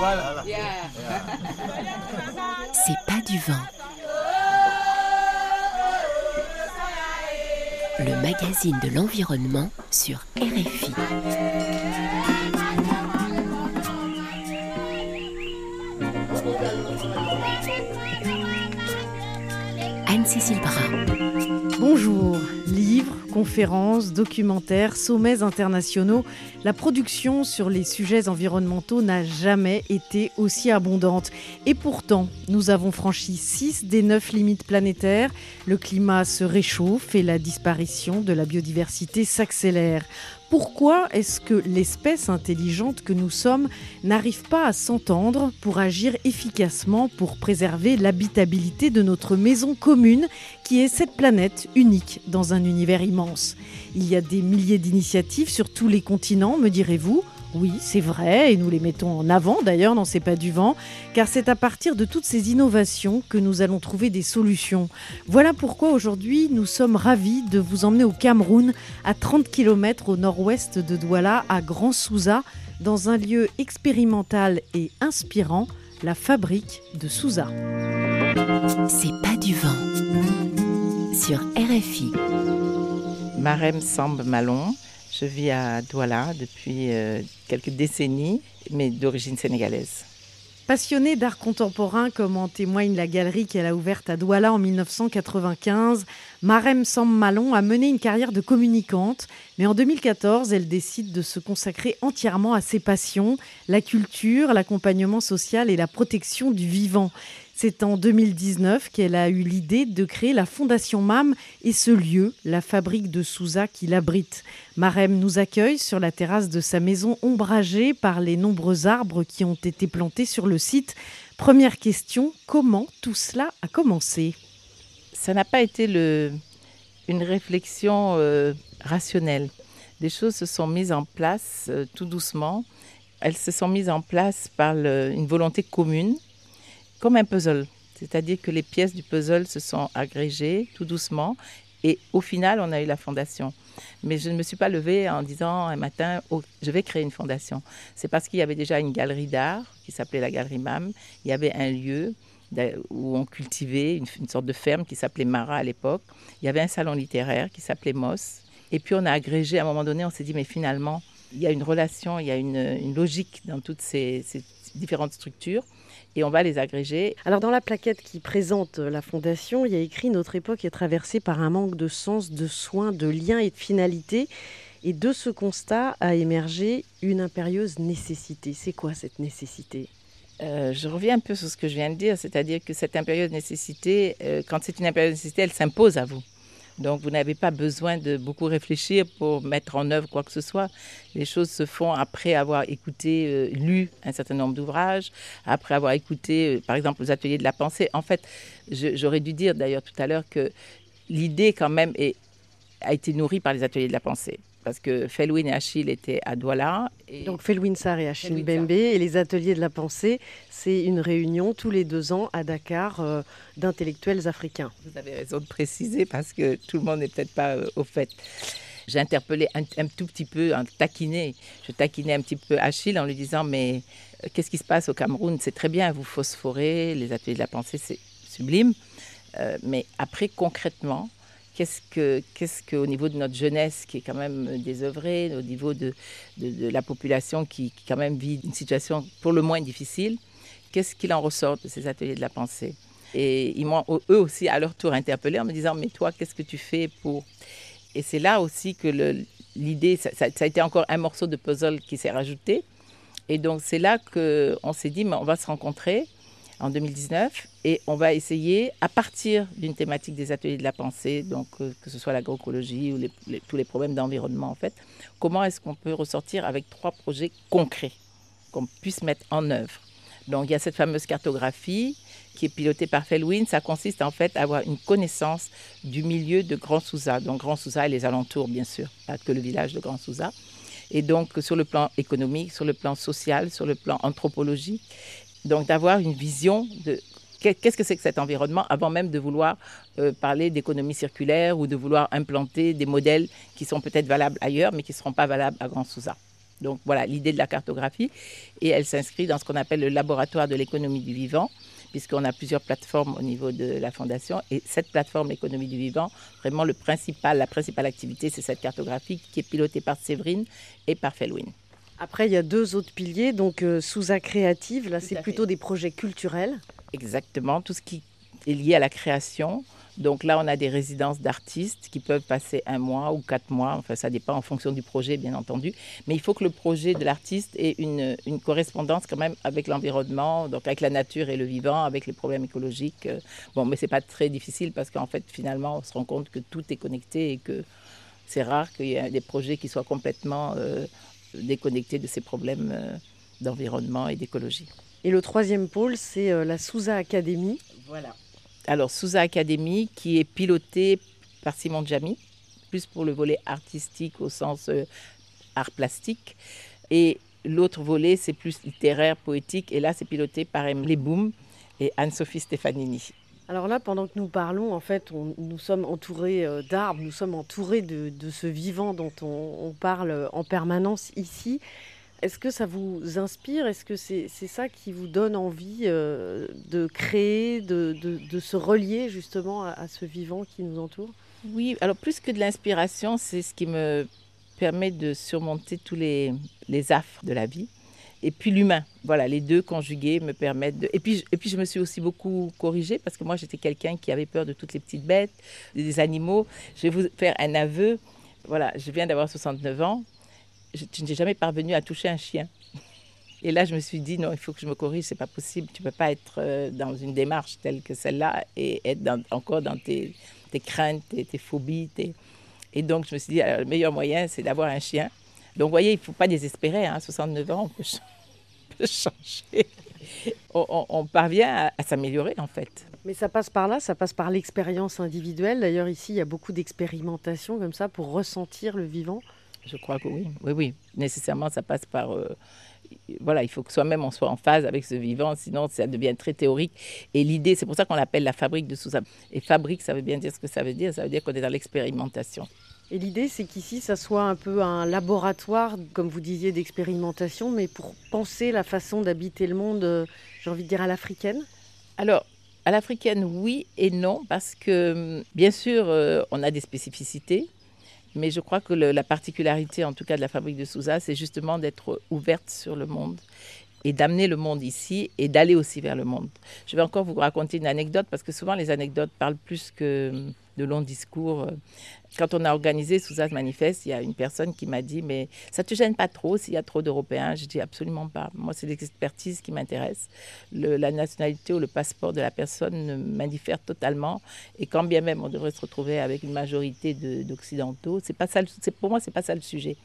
Voilà. C'est pas du vent. Le magazine de l'environnement sur RFI. Anne-Cécile Bras. Bonjour. Livres, conférences, documentaires, sommets internationaux, la production sur les sujets environnementaux n'a jamais été aussi abondante. Et pourtant, nous avons franchi 6 des 9 limites planétaires, le climat se réchauffe et la disparition de la biodiversité s'accélère. Pourquoi est-ce que l'espèce intelligente que nous sommes n'arrive pas à s'entendre pour agir efficacement pour préserver l'habitabilité de notre maison commune qui est cette planète unique dans un univers immense? Il y a des milliers d'initiatives sur tous les continents, me direz-vous oui, c'est vrai, et nous les mettons en avant d'ailleurs dans C'est pas du vent, car c'est à partir de toutes ces innovations que nous allons trouver des solutions. Voilà pourquoi aujourd'hui nous sommes ravis de vous emmener au Cameroun, à 30 km au nord-ouest de Douala, à Grand Souza, dans un lieu expérimental et inspirant, la fabrique de Souza. C'est pas du vent. Sur RFI. Marem Samb Malon. Je vis à Douala depuis euh, quelques décennies, mais d'origine sénégalaise. Passionnée d'art contemporain, comme en témoigne la galerie qu'elle a ouverte à Douala en 1995, Marem Sam Malon a mené une carrière de communicante, mais en 2014, elle décide de se consacrer entièrement à ses passions, la culture, l'accompagnement social et la protection du vivant. C'est en 2019 qu'elle a eu l'idée de créer la Fondation MAM et ce lieu, la fabrique de Souza qui l'abrite. Marem nous accueille sur la terrasse de sa maison ombragée par les nombreux arbres qui ont été plantés sur le site. Première question, comment tout cela a commencé? Ça n'a pas été une réflexion euh, rationnelle. Des choses se sont mises en place euh, tout doucement. Elles se sont mises en place par une volonté commune comme un puzzle. C'est-à-dire que les pièces du puzzle se sont agrégées tout doucement et au final, on a eu la fondation. Mais je ne me suis pas levée en disant un matin, oh, je vais créer une fondation. C'est parce qu'il y avait déjà une galerie d'art qui s'appelait la Galerie MAM. Il y avait un lieu où on cultivait une, sorte de ferme qui s'appelait Mara à l'époque. Il y avait un salon littéraire qui s'appelait Moss. Et puis on a agrégé, à un moment donné, on s'est dit, mais finalement, il y a une relation, il y a une, logique dans toutes ces différentes structures et on va les agréger. Alors dans la plaquette qui présente la fondation, il y a écrit Notre époque est traversée par un manque de sens, de soins, de liens et de finalité. Et de ce constat a émergé une impérieuse nécessité. C'est quoi cette nécessité? Euh, je reviens un peu sur ce que je viens de dire, c'est-à-dire que cette impérieuse nécessité, euh, quand c'est une impérieuse nécessité, elle s'impose à vous. Donc vous n'avez pas besoin de beaucoup réfléchir pour mettre en œuvre quoi que ce soit. Les choses se font après avoir écouté, euh, lu un certain nombre d'ouvrages, après avoir écouté, euh, par exemple, les ateliers de la pensée. En fait, j'aurais dû dire d'ailleurs tout à l'heure que l'idée quand même a été nourrie par les ateliers de la pensée parce que Felwin et Achille étaient à Douala. Et Donc Felwin Sarr et Achille Bembe et les ateliers de la pensée, c'est une réunion tous les deux ans à Dakar euh, d'intellectuels africains. Vous avez raison de préciser parce que tout le monde n'est peut-être pas euh, au fait. J'ai interpellé un, un, tout petit peu, un taquiné. Je taquinais un petit peu Achille en lui disant mais euh, qu'est-ce qui se passe au Cameroun? C'est très bien, vous phosphorez, les ateliers de la pensée, c'est sublime. Mais après, concrètement, qu'est-ce que, qu'est-ce que, au niveau de notre jeunesse qui est quand même désœuvrée, au niveau de, de, la population qui, quand même vit une situation pour le moins difficile, qu'est-ce qu'il en ressort de ces ateliers de la pensée? Et ils m'ont eux aussi à leur tour interpellé en me disant mais toi qu'est-ce que tu fais pour? Et c'est là aussi que le, l'idée, ça, ça, ça, a été encore un morceau de puzzle qui s'est rajouté. Et donc c'est là qu'on s'est dit mais on va se rencontrer en 2019 et on va essayer, à partir d'une thématique des ateliers de la pensée, donc euh, que ce soit l'agroécologie ou tous les problèmes d'environnement en fait, comment est-ce qu'on peut ressortir avec trois projets concrets qu'on puisse mettre en œuvre. Donc il y a cette fameuse cartographie qui est pilotée par Felwin. Ça consiste en fait à avoir une connaissance du milieu de Grand Souza, donc Grand Souza et les alentours bien sûr, pas que le village de Grand Souza. Et donc sur le plan économique, sur le plan social, sur le plan anthropologique, donc d'avoir une vision de qu'est-ce que c'est que cet environnement avant même de vouloir euh, parler d'économie circulaire ou de vouloir implanter des modèles qui sont peut-être valables ailleurs mais qui ne seront pas valables à Grand Souza. Donc voilà l'idée de la cartographie. Et elle s'inscrit dans ce qu'on appelle le laboratoire de l'économie du vivant, puisqu'on a plusieurs plateformes au niveau de la fondation. Et cette plateforme, l'économie du vivant, vraiment le principal, la principale activité, c'est cette cartographie qui est pilotée par Séverine et par Felwin. Après, il y a deux autres piliers, donc euh, Sousa Créative, là c'est plutôt des projets culturels. Exactement, tout ce qui est lié à la création. Donc là, on a des résidences d'artistes qui peuvent passer un mois ou quatre mois. Enfin, ça dépend en fonction du projet, bien entendu. Mais il faut que le projet de l'artiste ait une, une, correspondance quand même avec l'environnement, donc avec la nature et le vivant, avec les problèmes écologiques. Bon, mais c'est pas très difficile parce qu'en fait, finalement, on se rend compte que tout est connecté et que c'est rare qu'il y ait des projets qui soient complètement euh, déconnectés de ces problèmes euh, d'environnement et d'écologie. Et le troisième pôle, c'est euh, la Sousa Academy. Voilà. Alors, Sousa Academy, qui est pilotée par Simon Jamy, plus pour le volet artistique au sens euh, art plastique. Et l'autre volet, c'est plus littéraire, poétique. Et là, c'est piloté par Emily Boom et Anne-Sophie Stefanini. Alors là, pendant que nous parlons, en fait, nous sommes entourés euh, d'arbres, nous sommes entourés de, ce vivant dont on, parle en permanence ici. Est-ce que ça vous inspire? Est-ce que c'est ça qui vous donne envie euh, de créer, de, se relier justement à, ce vivant qui nous entoure? Oui, alors plus que de l'inspiration, c'est ce qui me permet de surmonter tous les, les affres de la vie. Et puis l'humain, voilà, les deux conjugués me permettent de... Et puis, et puis je me suis aussi beaucoup corrigée parce que moi j'étais quelqu'un qui avait peur de toutes les petites bêtes, des animaux. Je vais vous faire un aveu. Voilà, je viens d'avoir 69 ans je, n'ai jamais parvenu à toucher un chien. Et là, je me suis dit, non, il faut que je me corrige, c'est pas possible. Tu peux pas être euh, dans une démarche telle que celle-là et être encore dans tes, craintes, tes, tes phobies. Et donc, je me suis dit, le meilleur moyen, c'est d'avoir un chien. Donc, vous voyez, il ne faut pas désespérer. Hein, 69 ans, on peut, changer. On, parvient à s'améliorer, en fait. Mais ça passe par là, ça passe par l'expérience individuelle. D'ailleurs, ici, il y a beaucoup d'expérimentation comme ça pour ressentir le vivant. Je crois que oui. Oui, oui. Nécessairement, ça passe par. Euh, voilà, il faut que soi-même on soit en phase avec ce vivant, sinon ça devient très théorique. Et l'idée, c'est pour ça qu'on l'appelle la fabrique de Sousa. Et fabrique, ça veut bien dire ce que ça veut dire. Ça veut dire qu'on est dans l'expérimentation. Et l'idée, c'est qu'ici, ça soit un peu un laboratoire, comme vous disiez, d'expérimentation, mais pour penser la façon d'habiter le monde, euh, j'ai envie de dire à l'africaine Alors, à l'africaine, oui et non, parce que, bien sûr, euh, on a des spécificités. Mais je crois que la particularité, en tout cas de la fabrique de Souza, c'est justement d'être ouverte sur le monde et d'amener le monde ici et d'aller aussi vers le monde. Je vais encore vous raconter une anecdote parce que souvent les anecdotes parlent plus que de longs discours. Quand on a organisé Souzaz Manifeste, il y a une personne qui m'a dit Mais ça te gêne pas trop s'il y a trop d'Européens? Je dis absolument pas. Moi, c'est l'expertise qui m'intéresse. La nationalité ou le passeport de la personne m'indiffère totalement. Et quand bien même on devrait se retrouver avec une majorité d'Occidentaux. Pour moi, c'est pas ça le sujet.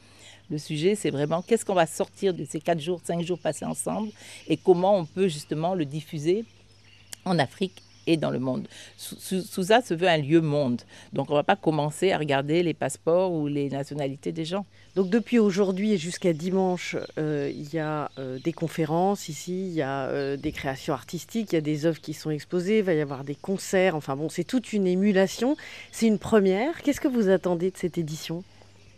Le sujet, c'est vraiment qu'est-ce qu'on va sortir de ces quatre jours, cinq jours passés ensemble et comment on peut justement le diffuser en Afrique et dans le monde. Souza se veut un lieu monde. Donc on ne va pas commencer à regarder les passeports ou les nationalités des gens. Donc depuis aujourd'hui et jusqu'à dimanche, euh, il y a euh, des conférences ici, il y a euh, des créations artistiques, il y a des œuvres qui sont exposées, il va y avoir des concerts. Enfin bon, c'est toute une émulation. C'est une première. Qu'est-ce que vous attendez de cette édition?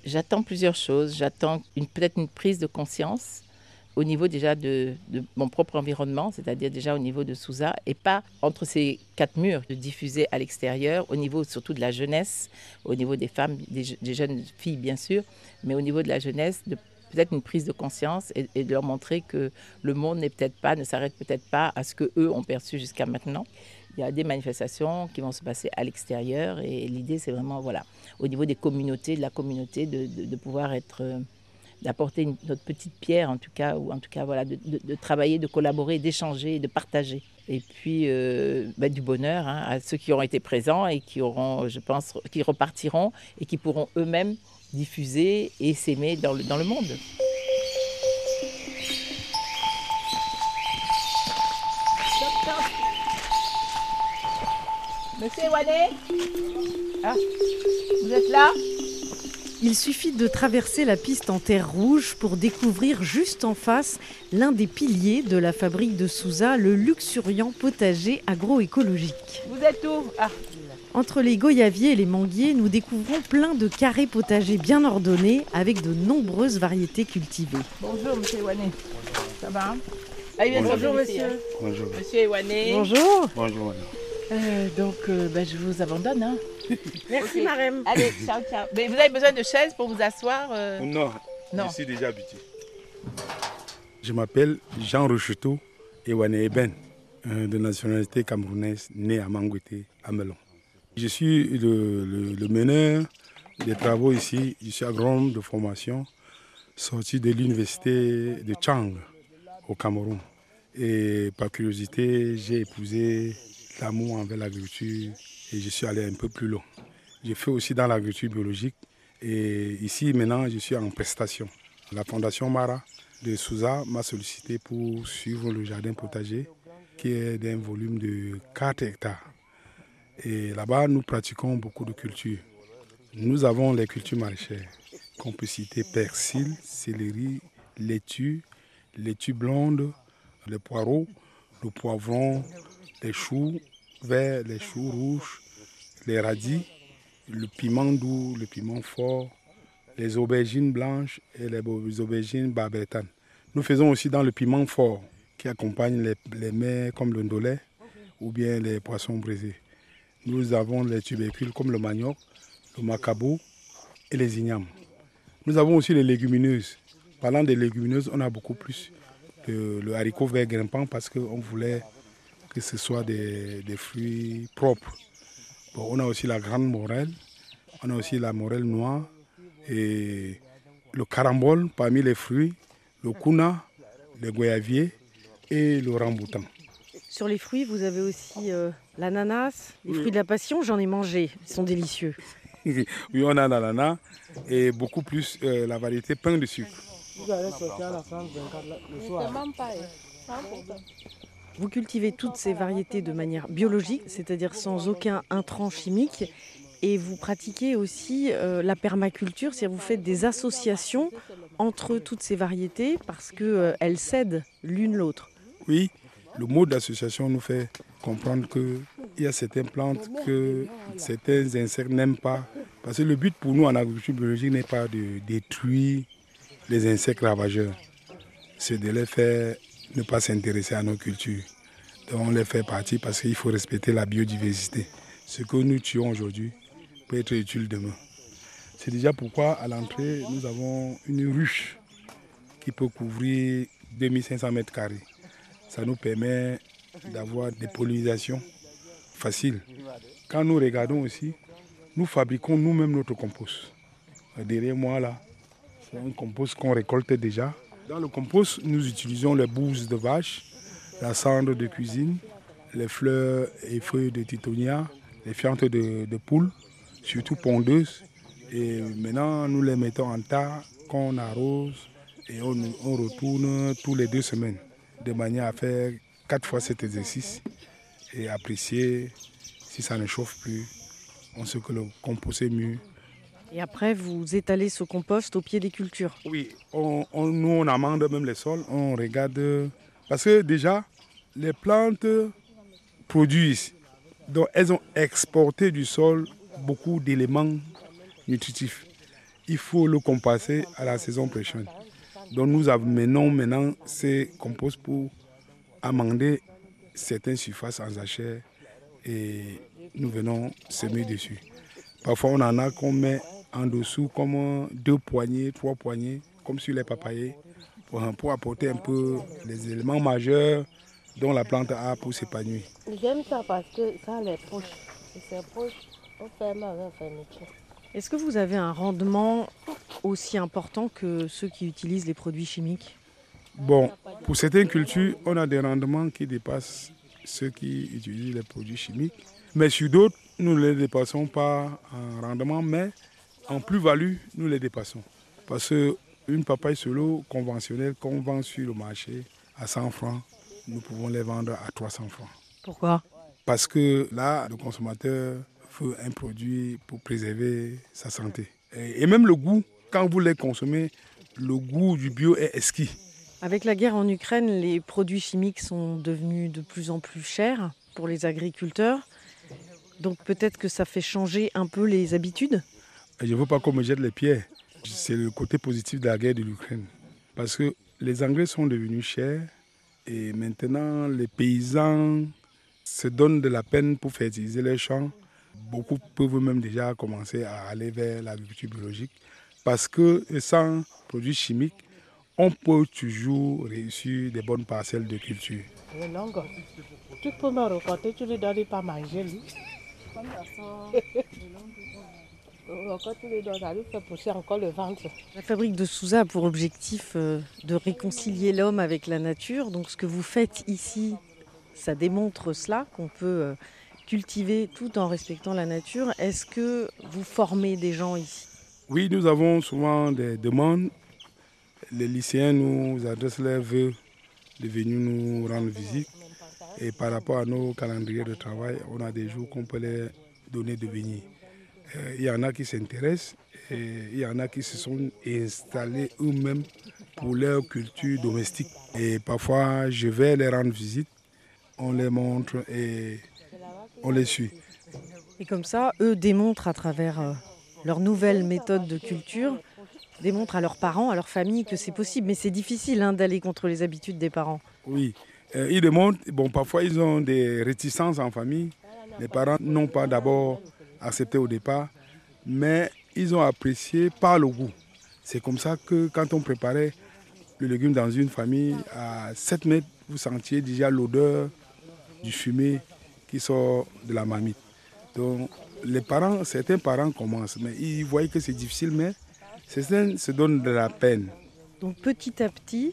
J'attends plusieurs choses. J'attends peut-être une prise de conscience au niveau déjà de, mon propre environnement, c'est-à-dire déjà au niveau de Souza, et pas entre ces quatre murs, de diffuser à l'extérieur, au niveau surtout de la jeunesse, au niveau des femmes, des, jeunes filles bien sûr, mais au niveau de la jeunesse, peut-être une prise de conscience et, et, de leur montrer que le monde peut-être pas, ne s'arrête peut-être pas à ce que eux ont perçu jusqu'à maintenant. Il y a des manifestations qui vont se passer à l'extérieur et l'idée c'est vraiment voilà au niveau des communautés, de la communauté, de, pouvoir être euh, d'apporter notre petite pierre, en tout cas, ou en tout cas, voilà, de, travailler, de collaborer, d'échanger, de partager. Et puis, euh, bah, du bonheur hein, à ceux qui ont été présents et qui auront, je pense, qui repartiront et qui pourront eux-mêmes diffuser et s'aimer dans le monde. Monsieur Wané Ah, vous êtes là il suffit de traverser la piste en terre rouge pour découvrir juste en face l'un des piliers de la fabrique de Souza, le luxuriant potager agroécologique. Vous êtes où ah. Entre les goyaviers et les manguiers, nous découvrons plein de carrés potagers bien ordonnés avec de nombreuses variétés cultivées. Bonjour, monsieur Ewané. Ça va Bonjour, monsieur. Bonjour. Monsieur Ewané. Bonjour. Bonjour. Euh, donc, euh, ben, je vous abandonne. Hein. Merci. Marem. Allez, ciao, ciao. Mais vous avez besoin de chaises pour vous asseoir euh? Non, Non. je suis déjà habitué. Je m'appelle Jean Rocheteau Ewane Eben, de nationalité camerounaise, né à Mangouté, à Melon. Je suis le, le- le meneur des travaux ici. Je suis agronome de formation, sorti de l'université de Chang, au Cameroun. Et par curiosité, j'ai épousé l'amour envers l'agriculture et je suis allé un peu plus loin. J'ai fait aussi dans l'agriculture biologique et ici maintenant je suis en prestation. La fondation Mara de Souza m'a sollicité pour suivre le jardin potager qui est d'un volume de 4 hectares. Et là-bas, nous pratiquons beaucoup de cultures. Nous avons les cultures maraîchères, qu'on peut citer persil, céleri, laitue, laitue blonde, les poireaux, le poivron, les choux verts, les choux rouges, les radis, le piment doux, le piment fort, les aubergines blanches et les aubergines barbetanes. Nous faisons aussi dans le piment fort qui accompagne les, les mets comme le ndolé ou bien les poissons brisés. Nous avons les tubercules comme le manioc, le macabo et les ignames. Nous avons aussi les légumineuses. Parlant des légumineuses, on a beaucoup plus le, le haricot vert grimpant parce qu'on voulait que ce soit des, des fruits propres. Bon, on a aussi la grande morelle, on a aussi la morelle noire et le carambole parmi les fruits, le kuna, le goyavier et le ramboutan. Sur les fruits, vous avez aussi euh, l'ananas, les fruits de la passion, j'en ai mangé, ils sont délicieux. oui, on a l'ananas et beaucoup plus euh, la variété pain de sucre. Vous cultivez toutes ces variétés de manière biologique, c'est-à-dire sans aucun intrant chimique, et vous pratiquez aussi euh, la permaculture, c'est-à-dire vous faites des associations entre toutes ces variétés parce qu'elles cèdent l'une l'autre. Oui, le mot d'association nous fait comprendre qu'il y a certaines plantes que certains insectes n'aiment pas. Parce que le but pour nous en agriculture biologique n'est pas de détruire les insectes ravageurs. C'est de les faire ne pas s'intéresser à nos cultures. Donc on les fait partie parce qu'il faut respecter la biodiversité. Ce que nous tuons aujourd'hui peut être utile demain. C'est déjà pourquoi à l'entrée, nous avons une ruche qui peut couvrir 2500 mètres carrés. Ça nous permet d'avoir des pollinisations faciles. Quand nous regardons aussi, nous fabriquons nous-mêmes notre compost. Derrière moi, là, c'est un compost qu'on récolte déjà. Dans le compost, nous utilisons les bouses de vache, la cendre de cuisine, les fleurs et feuilles de titonia, les fientes de, de poule, surtout pondeuses. Et maintenant, nous les mettons en tas qu'on arrose et on, on retourne tous les deux semaines de manière à faire quatre fois cet exercice et apprécier si ça ne chauffe plus. On sait que le compost est mieux. Et après, vous étalez ce compost au pied des cultures. Oui, nous on amende même les sols, on regarde. Parce que déjà, les plantes produisent, donc elles ont exporté du sol beaucoup d'éléments nutritifs. Il faut le compenser à la saison prochaine. Donc nous amenons maintenant ces composts pour amender certaines surfaces en sachet et nous venons semer dessus. Parfois on en a qu'on met en dessous comme deux poignées, trois poignées, comme sur les papayers, pour, pour apporter un peu les éléments majeurs dont la plante a pour s'épanouir. J'aime ça parce que ça les poches. Et ces poches, on mal avec la fermeture. Est-ce que vous avez un rendement aussi important que ceux qui utilisent les produits chimiques? Bon, pour certaines cultures, on a des rendements qui dépassent ceux qui utilisent les produits chimiques. Mais sur d'autres, nous ne les dépassons pas en rendement, mais en plus-value, nous les dépassons. Parce qu'une papaye solo conventionnelle qu'on vend sur le marché à 100 francs, nous pouvons les vendre à 300 francs. Pourquoi? Parce que là, le consommateur veut un produit pour préserver sa santé. Et même le goût, quand vous les consommez, le goût du bio est exquis. Avec la guerre en Ukraine, les produits chimiques sont devenus de plus en plus chers pour les agriculteurs. Donc peut-être que ça fait changer un peu les habitudes? Je ne veux pas qu'on me jette les pierres. C'est le côté positif de la guerre de l'Ukraine. Parce que les engrais sont devenus chers et maintenant les paysans se donnent de la peine pour fertiliser leurs champs. Beaucoup peuvent même déjà commencer à aller vers l'agriculture biologique parce que sans produits chimiques, on peut toujours réussir des bonnes parcelles de culture. Tu peux me raconter, tu lui donnes pas manger, lui. Donnes, ça lui fait pousser encore le ventre. La fabrique de Souza a pour objectif euh, de réconcilier l'homme avec la nature. Donc ce que vous faites ici, ça démontre cela, qu'on peut euh, cultiver tout en respectant la nature. Est-ce que vous formez des gens ici? Oui, nous avons souvent des demandes. Les lycéens nous adressent leurs vœux de venir nous rendre visite. Et par rapport à nos calendriers de travail, on a des jours qu'on peut leur donner de venir. Euh, Il y en a qui s'intéressent et il y en a qui se sont installés eux-mêmes pour leur culture domestique. Et parfois, je vais les rendre visite, on les montre et on les suit. Et comme ça, eux démontrent à travers euh, leur nouvelle méthode de culture, démontrent à leurs parents, à leur famille que c'est possible. Mais c'est difficile hein, d'aller contre les habitudes des parents. Oui, Euh, ils démontrent, bon, parfois ils ont des réticences en famille. Les parents n'ont pas d'abord accepté au départ, mais ils ont apprécié par le goût. C'est comme ça que quand on préparait le légume dans une famille, à 7 mètres, vous sentiez déjà l'odeur du fumé qui sort de la marmite. Donc les parents, certains parents commencent, mais ils voient que c'est difficile, mais certains se donnent de la peine. Donc petit à petit,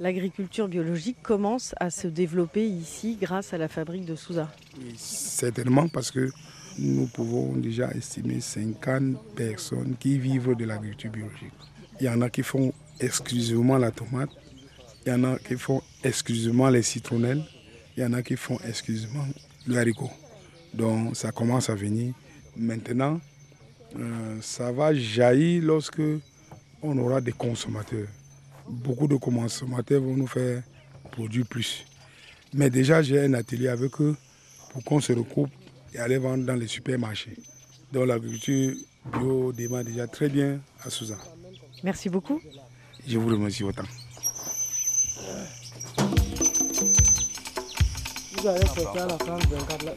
l'agriculture biologique commence à se développer ici grâce à la fabrique de Souza. Certainement parce que nous pouvons déjà estimer 50 personnes qui vivent de l'agriculture biologique. Il y en a qui font exclusivement la tomate, il y en a qui font exclusivement les citronnelles, il y en a qui font exclusivement le haricot. Donc ça commence à venir. Maintenant, euh, ça va jaillir lorsque on aura des consommateurs. Beaucoup de consommateurs vont nous faire produire plus. Mais déjà, j'ai un atelier avec eux pour qu'on se recoupe et aller vendre dans les supermarchés. Donc l'agriculture bio démarre déjà très bien à Souza. Merci beaucoup. Je vous remercie autant. Vous allez porter à la France 24 là,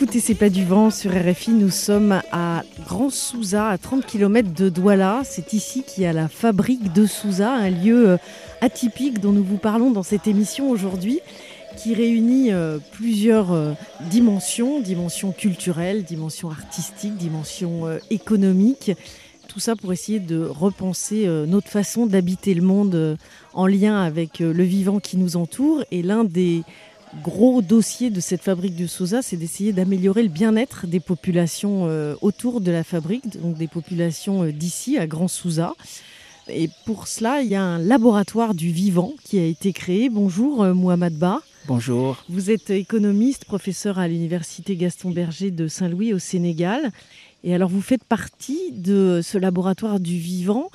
écoutez C'est pas du vent sur RFI. Nous sommes à Grand Souza, à 30 km de Douala. C'est ici qu'il y a la fabrique de Souza, un lieu euh, atypique dont nous vous parlons dans cette émission aujourd'hui, qui réunit euh, plusieurs euh, dimensions, culturelles, dimensions artistiques, dimensions euh, économiques. Tout ça pour essayer de repenser notre façon d'habiter le monde en lien avec le vivant qui nous entoure. Et l'un des gros dossier de cette fabrique de Souza, c'est d'essayer d'améliorer le bien-être des populations euh, autour de la fabrique, donc des populations euh, d'ici, à Grand Souza. Et pour cela, il y a un laboratoire du vivant qui a été créé. Bonjour euh, Mohamed Ba. Bonjour. Vous êtes économiste, professeur à l'université Gaston Berger de Saint-Louis au Sénégal. Et alors vous faites partie de ce laboratoire du vivant.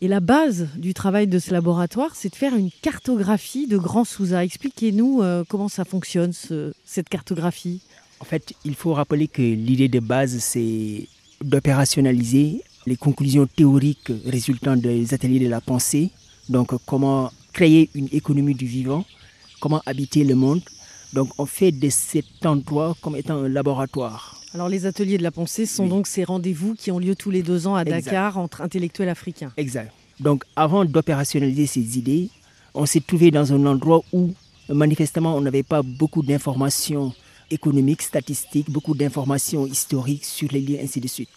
Et la base du travail de ce laboratoire, c'est de faire une cartographie de Grand Souza. Expliquez-nous euh, comment ça fonctionne, ce- cette cartographie. En fait, il faut rappeler que l'idée de base, c'est d'opérationnaliser les conclusions théoriques résultant des ateliers de la pensée. Donc, comment créer une économie du vivant, comment habiter le monde. Donc, on fait de cet endroit comme étant un laboratoire. Alors les ateliers de la pensée sont Oui. donc ces rendez-vous qui ont lieu tous les deux ans à Exact. Dakar entre intellectuels africains. Exact. Donc, avant d'opérationnaliser ces idées, on s'est trouvé dans un endroit où, manifestement, on n'avait pas beaucoup d'informations économiques, statistiques, beaucoup d'informations historiques sur les liens, ainsi de suite.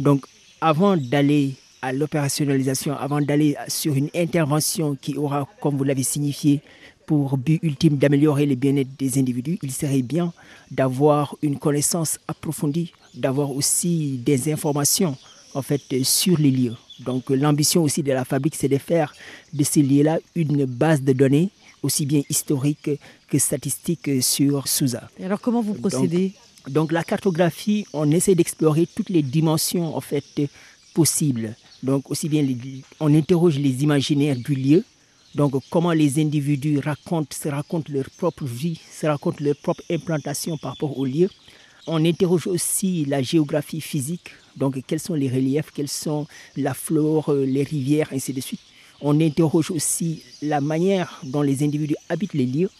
Donc, avant d'aller à l'opérationnalisation, avant d'aller sur une intervention qui aura, comme vous l'avez signifié, pour but ultime d'améliorer le bien-être des individus, il serait bien d'avoir une connaissance approfondie, d'avoir aussi des informations en fait sur les lieux. Donc l'ambition aussi de la fabrique, c'est de faire de ces lieux-là une base de données aussi bien historique que statistique sur Souza. Et alors comment vous procédez? donc, donc, la cartographie, on essaie d'explorer toutes les dimensions en fait possibles. Donc aussi bien on interroge les imaginaires du lieu, donc comment les individus racontent, se racontent leur propre vie, se racontent leur propre implantation par rapport au lieu. On interroge aussi la géographie physique, donc quels sont les reliefs, quelles sont la flore, les rivières, ainsi de suite. On interroge aussi la manière dont les individus habitent les lieux,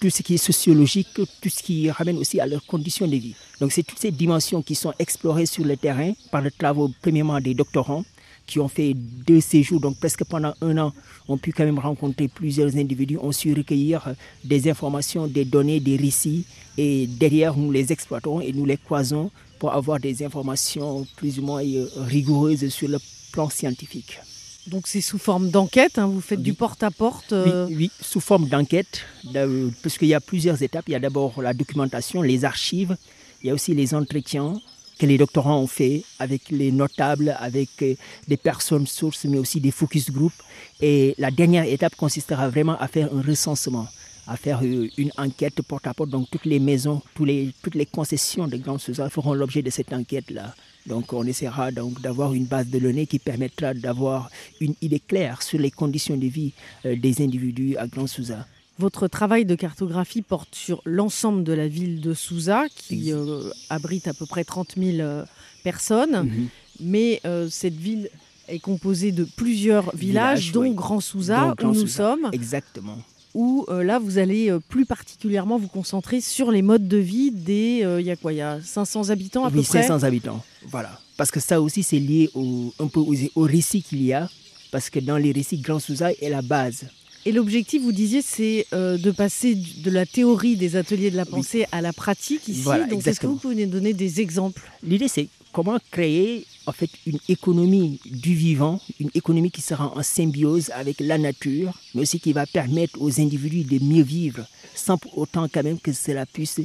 tout ce qui est sociologique, tout ce qui ramène aussi à leurs conditions de vie. Donc c'est toutes ces dimensions qui sont explorées sur le terrain par le travail premièrement des doctorants qui ont fait deux séjours, donc presque pendant un an, ont pu quand même rencontrer plusieurs individus, ont su recueillir des informations, des données, des récits, et derrière nous les exploitons et nous les croisons pour avoir des informations plus ou moins rigoureuses sur le plan scientifique. Donc c'est sous forme d'enquête, hein, vous faites du porte-à-porte oui, oui, sous forme d'enquête, parce qu'il y a plusieurs étapes. Il y a d'abord la documentation, les archives, il y a aussi les entretiens que les doctorants ont fait avec les notables, avec des personnes sources, mais aussi des focus group. Et la dernière étape consistera vraiment à faire un recensement à faire une enquête porte-à-porte. Donc toutes les maisons, toutes les concessions de Grand Souza feront l'objet de cette enquête-là. Donc on essaiera donc d'avoir une base de données qui permettra d'avoir une idée claire sur les conditions de vie des individus à Grand Souza. Votre travail de cartographie porte sur l'ensemble de la ville de Souza, qui euh, abrite à peu près 30 000 euh, personnes. -hmm. Mais euh, cette ville est composée de plusieurs villages, Village, dont oui. Grand Souza, où nous sommes. Exactement. Où là, vous allez plus particulièrement vous concentrer sur les modes de vie des. Il y a quoi Il y a 500 habitants à oui, peu près 500 habitants. Voilà. Parce que ça aussi, c'est lié au, un peu aux, au récit qu'il y a. Parce que dans les récits, Grand Souza est la base. Et l'objectif, vous disiez, c'est euh, de passer de la théorie des ateliers de la pensée oui. à la pratique ici. Voilà, Donc, est-ce que vous pouvez nous donner des exemples? L'idée, c'est comment créer en fait une économie du vivant, une économie qui sera en symbiose avec la nature, mais aussi qui va permettre aux individus de mieux vivre, sans pour autant quand même que cela puisse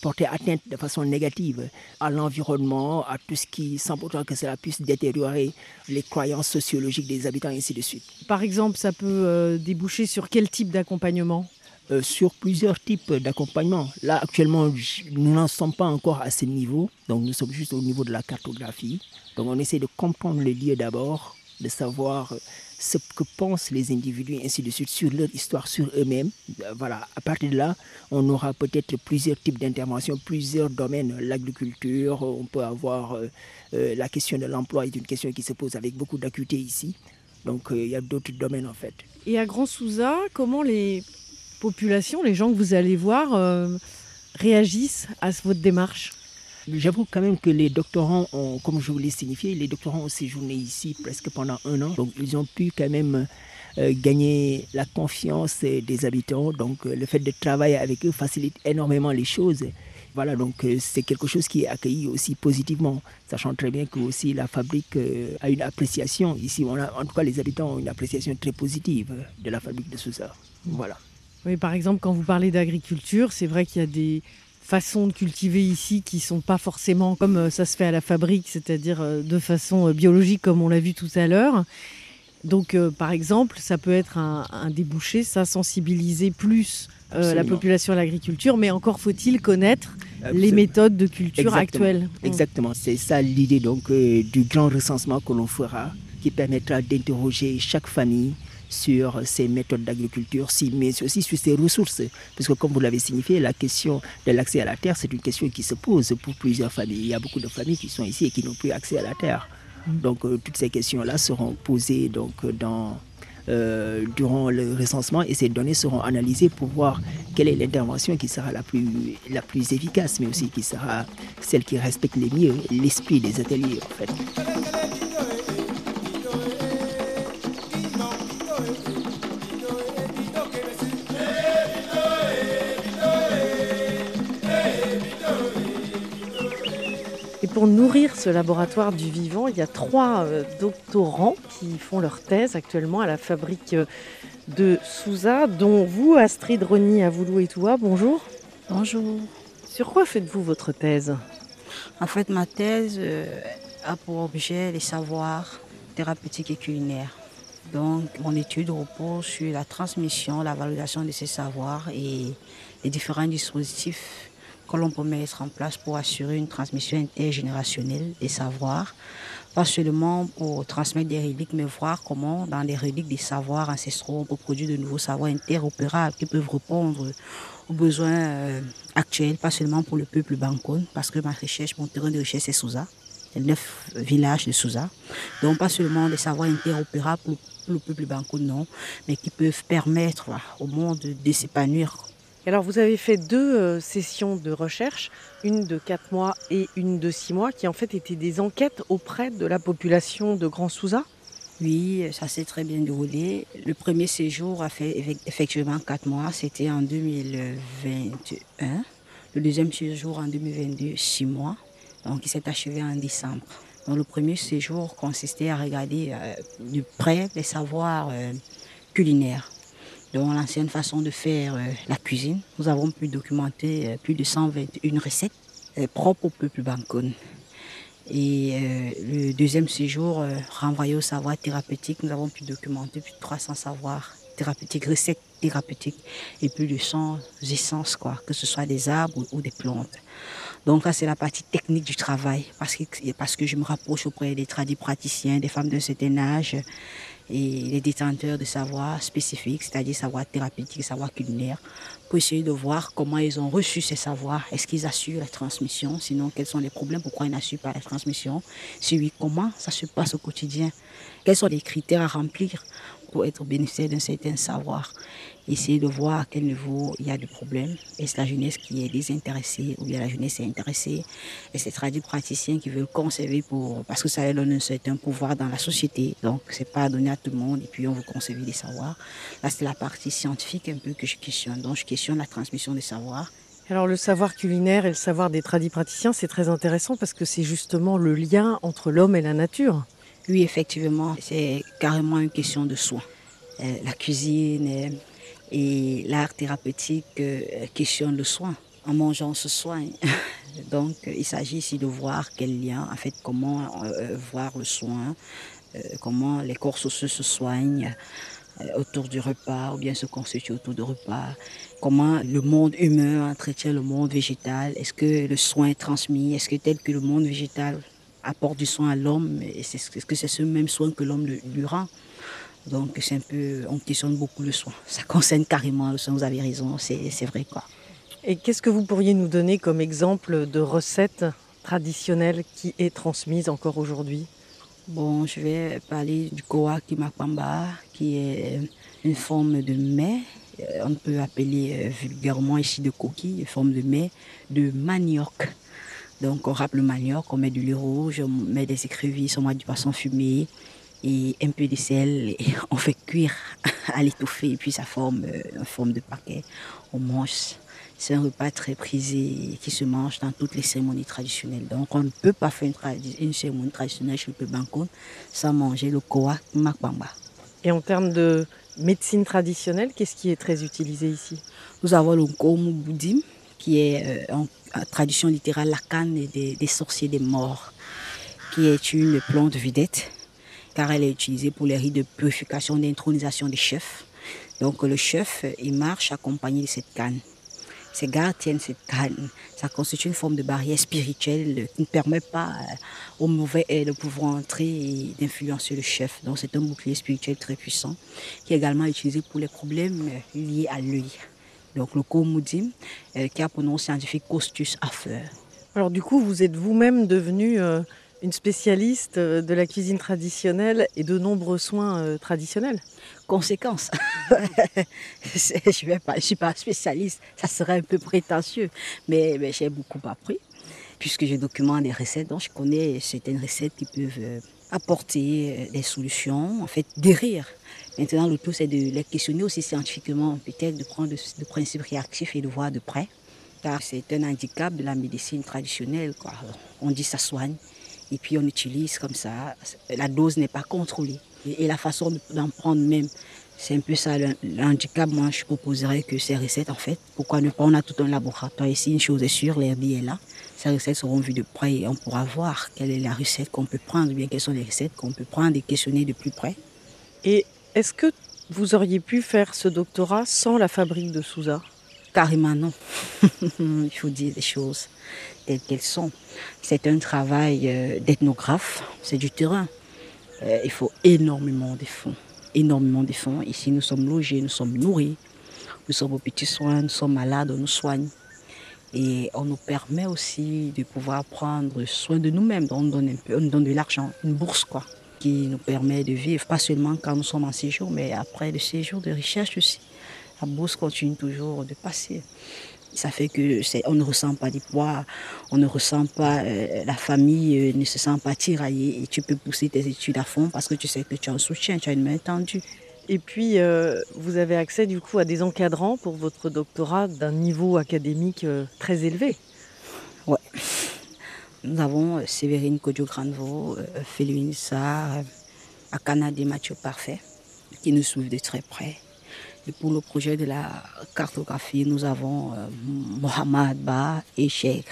porter atteinte de façon négative à l'environnement, à tout ce qui, sans pour autant que cela puisse détériorer les croyances sociologiques des habitants, et ainsi de suite. Par exemple, ça peut euh, déboucher sur quel type d'accompagnement? Euh, sur plusieurs types d'accompagnement. Là, actuellement, nous n'en sommes pas encore à ce niveau. Donc, nous sommes juste au niveau de la cartographie. Donc, on essaie de comprendre les lieux d'abord, de savoir ce que pensent les individus, ainsi de suite, sur leur histoire, sur eux-mêmes. Voilà, à partir de là, on aura peut-être plusieurs types d'interventions, plusieurs domaines. L'agriculture, on peut avoir euh, la question de l'emploi, est une question qui se pose avec beaucoup d'acuité ici. Donc, il euh, y a d'autres domaines en fait. Et à Grand Souza, comment les populations, les gens que vous allez voir, euh, réagissent à votre démarche? J'avoue quand même que les doctorants ont, comme je vous l'ai signifié, les doctorants ont séjourné ici presque pendant un an. Donc ils ont pu quand même euh, gagner la confiance des habitants. Donc euh, le fait de travailler avec eux facilite énormément les choses. Voilà, donc euh, c'est quelque chose qui est accueilli aussi positivement, sachant très bien que aussi la fabrique euh, a une appréciation. Ici, en tout cas, les habitants ont une appréciation très positive de la fabrique de Sousa. Voilà. Oui, par exemple, quand vous parlez d'agriculture, c'est vrai qu'il y a des façons de cultiver ici qui sont pas forcément comme euh, ça se fait à la fabrique, c'est-à-dire de façon biologique comme on l'a vu tout à l'heure. Donc, euh, par exemple, ça peut être un, un débouché, ça sensibiliser plus euh, la population à l'agriculture, mais encore faut-il connaître Absolument. les méthodes de culture Exactement. actuelles. Exactement, c'est ça l'idée donc euh, du grand recensement que l'on fera, qui permettra d'interroger chaque famille sur ces méthodes d'agriculture, mais aussi sur ses ressources. Parce que comme vous l'avez signifié, la question de l'accès à la terre, c'est une question qui se pose pour plusieurs familles. Il y a beaucoup de familles qui sont ici et qui n'ont plus accès à la terre. Donc euh, toutes ces questions-là seront posées donc, dans, euh, durant le recensement et ces données seront analysées pour voir quelle est l'intervention qui sera la plus, la plus efficace, mais aussi qui sera celle qui respecte les mieux l'esprit des ateliers. En fait. Pour nourrir ce laboratoire du vivant, il y a trois euh, doctorants qui font leur thèse actuellement à la fabrique de Souza, dont vous, Astrid Rony Avoulou et Toua. Bonjour. Bonjour. Sur quoi faites-vous votre thèse? En fait, ma thèse euh, a pour objet les savoirs thérapeutique et culinaire. Donc, mon étude repose sur la transmission, la valorisation de ces savoirs et les différents dispositifs que l'on peut mettre en place pour assurer une transmission intergénérationnelle des savoirs. Pas seulement pour transmettre des reliques, mais voir comment, dans les reliques des savoirs ancestraux, on peut produire de nouveaux savoirs interopérables qui peuvent répondre aux besoins euh, actuels, pas seulement pour le peuple bancoun, parce que ma recherche, mon terrain de recherche, c'est Souza, neuf villages de Souza. Donc, pas seulement des savoirs interopérables pour le peuple bancoun, non, mais qui peuvent permettre au monde de s'épanouir alors vous avez fait deux euh, sessions de recherche, une de 4 mois et une de 6 mois, qui en fait étaient des enquêtes auprès de la population de Grand Souza Oui, ça s'est très bien déroulé. Le premier séjour a fait effectivement 4 mois, c'était en 2021. Le deuxième séjour en 2022, 6 mois. Donc il s'est achevé en décembre. Le premier séjour consistait à regarder euh, de près les savoirs euh, culinaires dans l'ancienne façon de faire euh, la cuisine. Nous avons pu documenter euh, plus de 121 recettes euh, propres au peuple bancoun. Et le deuxième séjour, renvoyé au savoir thérapeutique, nous avons pu documenter plus de 300 savoirs thérapeutiques, recettes thérapeutiques et plus de 100 essences, quoi, que ce soit des arbres ou, des plantes. Donc là, c'est la partie technique du travail, parce que, parce que je me rapproche auprès des tradis praticiens, des femmes d'un certain âge, et les détenteurs de savoir spécifiques, c'est-à-dire savoir thérapeutique, savoir culinaire, pour essayer de voir comment ils ont reçu ces savoirs. Est-ce qu'ils assurent la transmission Sinon, quels sont les problèmes? Pourquoi ils n'assurent pas la transmission Si oui, comment ça se passe au quotidien? Quels sont les critères à remplir pour être bénéficiaire d'un certain savoir essayer de voir à quel niveau il y a du problème. Est-ce la jeunesse qui est désintéressée ou bien la jeunesse est intéressée? C'est traduit praticiens qui veulent conserver pour, parce que ça leur donne un certain pouvoir dans la société. Donc, c'est pas donné à tout le monde et puis on veut conserver des savoirs. Là, c'est la partie scientifique un peu que je questionne. Donc, je questionne la transmission des savoirs. Alors le savoir culinaire et le savoir des tradis praticiens, c'est très intéressant parce que c'est justement le lien entre l'homme et la nature. Oui, effectivement, c'est carrément une question de soin. Euh, la cuisine, euh, et l'art thérapeutique euh, questionne le soin. En mangeant, on se soigne. Donc, il s'agit ici de voir quel lien, en fait, comment voir le soin, comment les corps sociaux se soignent autour du repas ou bien se constituent autour du repas, comment le monde humain entretient le monde végétal, est-ce que le soin est transmis, est-ce que tel que le monde végétal apporte du soin à l'homme, est-ce que c'est ce même soin que l'homme lui rend donc c'est un peu, on questionne beaucoup le soin. Ça concerne carrément le soin, vous avez raison, c'est vrai quoi. Et qu'est-ce que vous pourriez nous donner comme exemple de recette traditionnelle qui est transmise encore aujourd'hui? Bon, je vais parler du koa kimakpamba, qui est une forme de mets. Euh, on peut appeler euh, vulgairement ici de coquille, une forme de mets de manioc. Donc on râpe le manioc, on met du lait rouge, on met des écrevisses, on met du poisson fumé, et un peu de sel et on fait cuire à l'étouffer et puis ça forme euh, une forme de paquet. On mange. C'est un repas très prisé qui se mange dans toutes les cérémonies traditionnelles. Donc on ne peut pas faire une, cérémonie traditionnelle chez le Bankoun sans manger le koa makbamba. Et en termes de médecine traditionnelle, qu'est-ce qui est très utilisé ici? Nous avons le komu boudim qui est euh, en, tradition littérale la canne des, sorciers des morts, qui est une plante vedette car elle est utilisée pour les rites de purification, d'intronisation des chefs. Donc le chef, il marche accompagné de cette canne. Ces gardes tiennent cette canne. Ça constitue une forme de barrière spirituelle qui ne permet pas euh, aux mauvais de pouvoir entrer et d'influencer le chef. Donc c'est un bouclier spirituel très puissant qui est également utilisé pour les problèmes euh, liés à l'œil. Donc le Komoudim, euh, qui a pour nom scientifique Costus affaire. Alors du coup, vous êtes vous-même devenu une spécialiste euh, de la cuisine traditionnelle et de nombreux soins euh, traditionnels. Conséquence, je ne suis pas spécialiste, ça serait un peu prétentieux, mais, j'ai beaucoup appris puisque je documente des recettes, donc je connais certaines recettes qui peuvent euh, apporter des solutions, en fait, des rires. Maintenant, le tout, c'est de les questionner aussi scientifiquement, peut-être de prendre le principe réactif et de voir de près, car c'est un handicap de la médecine traditionnelle. Quoi. On dit ça soigne, et puis on utilise comme ça. La dose n'est pas contrôlée. Et, la façon d'en prendre même, C'est un peu ça le. Moi, je proposerais que ces recettes, en fait, pourquoi ne pas? On a tout un laboratoire ici, une chose est sûre, l'herbier est là. Ces recettes seront vues de près et on pourra voir quelle est la recette qu'on peut prendre, ou bien quelles sont les recettes qu'on peut prendre et questionner de plus près. Et est-ce que vous auriez pu faire ce doctorat sans la fabrique de Souza? Carrément non. Il faut dire les choses telles qu'elles sont. C'est un travail euh, d'ethnographe, c'est du terrain. Euh, il faut énormément de fonds, énormément de fonds. Ici, nous sommes logés, nous sommes nourris, nous sommes aux petits soins, nous sommes malades, on nous soigne. Et on nous permet aussi de pouvoir prendre soin de nous-mêmes. On donne on donne de l'argent, une bourse quoi, qui nous permet de vivre, pas seulement quand nous sommes en séjour, mais après le séjour de recherche aussi la bourse continue toujours de passer. Ça fait que on ne ressent pas du poids, on ne ressent pas, euh, la famille euh, ne se sent pas tiraillée et tu peux pousser tes études à fond parce que tu sais que tu as un soutien, tu as une main tendue. Et puis, euh, vous avez accès du coup à des encadrants pour votre doctorat d'un niveau académique très élevé. Ouais. Nous avons Séverine Kodio-Granvaux, Féline Sarr, Akana et Mathieu Parfait qui nous suivent de très près. Et pour le projet de la cartographie, nous avons euh, Mohamed Ba et Cheikh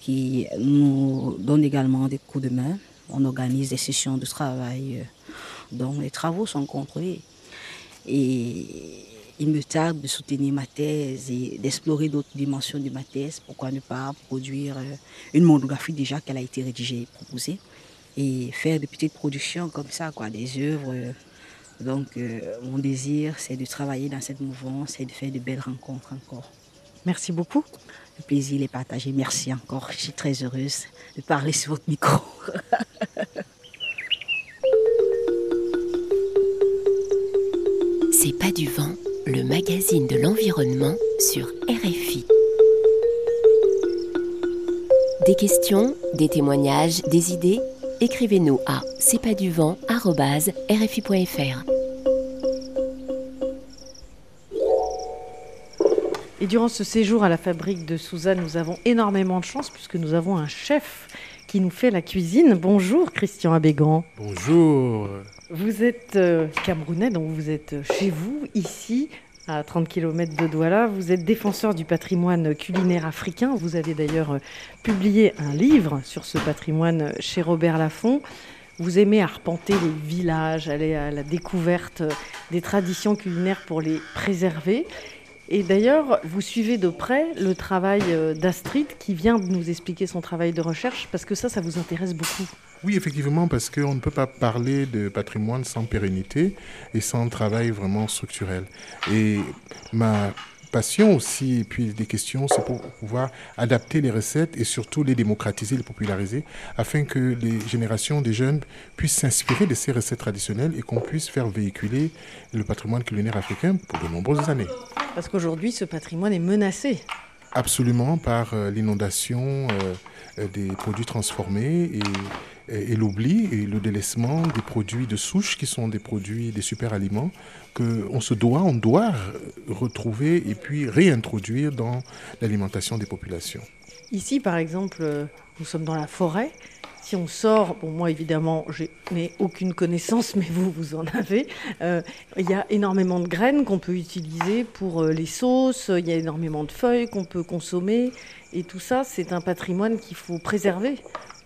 qui nous donnent également des coups de main. On organise des sessions de travail dont les travaux sont contrôlés. Et il me tarde de soutenir ma thèse et d'explorer d'autres dimensions de ma thèse. Pourquoi ne pas produire euh, une monographie déjà qu'elle a été rédigée et proposée et faire des petites productions comme ça, quoi, des œuvres donc, euh, mon désir, c'est de travailler dans cette mouvance et de faire de belles rencontres encore. Merci beaucoup. Le plaisir est partagé. Merci encore. Je suis très heureuse de parler sur votre micro. C'est pas du vent, le magazine de l'environnement sur RFI. Des questions, des témoignages, des idées Écrivez-nous à c'est pas du. Et durant ce séjour à la fabrique de Suzanne, nous avons énormément de chance puisque nous avons un chef qui nous fait la cuisine. Bonjour Christian Abégan. Bonjour. Vous êtes euh, camerounais, donc vous êtes chez vous, ici, à 30 km de Douala. Vous êtes défenseur du patrimoine culinaire africain. Vous avez d'ailleurs euh, publié un livre sur ce patrimoine chez Robert Laffont. Vous aimez arpenter les villages, aller à la découverte des traditions culinaires pour les préserver. Et d'ailleurs, vous suivez de près le travail euh, d'Astrid qui vient de nous expliquer son travail de recherche parce que ça, ça vous intéresse beaucoup. Oui, effectivement, parce qu'on ne peut pas parler de patrimoine sans pérennité et sans travail vraiment structurel. Et ma passion aussi, et puis des questions, c'est pour pouvoir adapter les recettes et surtout les démocratiser, les populariser, afin que les générations des jeunes puissent s'inspirer de ces recettes traditionnelles et qu'on puisse faire véhiculer le patrimoine culinaire africain pour de nombreuses années. Parce qu'aujourd'hui, ce patrimoine est menacé. Absolument, par euh, l'inondation euh, euh, des produits transformés et et, l'oubli et le délaissement des produits de souche qui sont des produits, des super aliments qu'on se doit, on doit retrouver et puis réintroduire dans l'alimentation des populations. Ici, par exemple, euh, nous sommes dans la forêt. Si on sort, bon moi évidemment je n'ai aucune connaissance, mais vous, vous en avez, euh, il y a énormément de graines qu'on peut utiliser pour euh, les sauces, il y a énormément de feuilles qu'on peut consommer, et tout ça c'est un patrimoine qu'il faut préserver.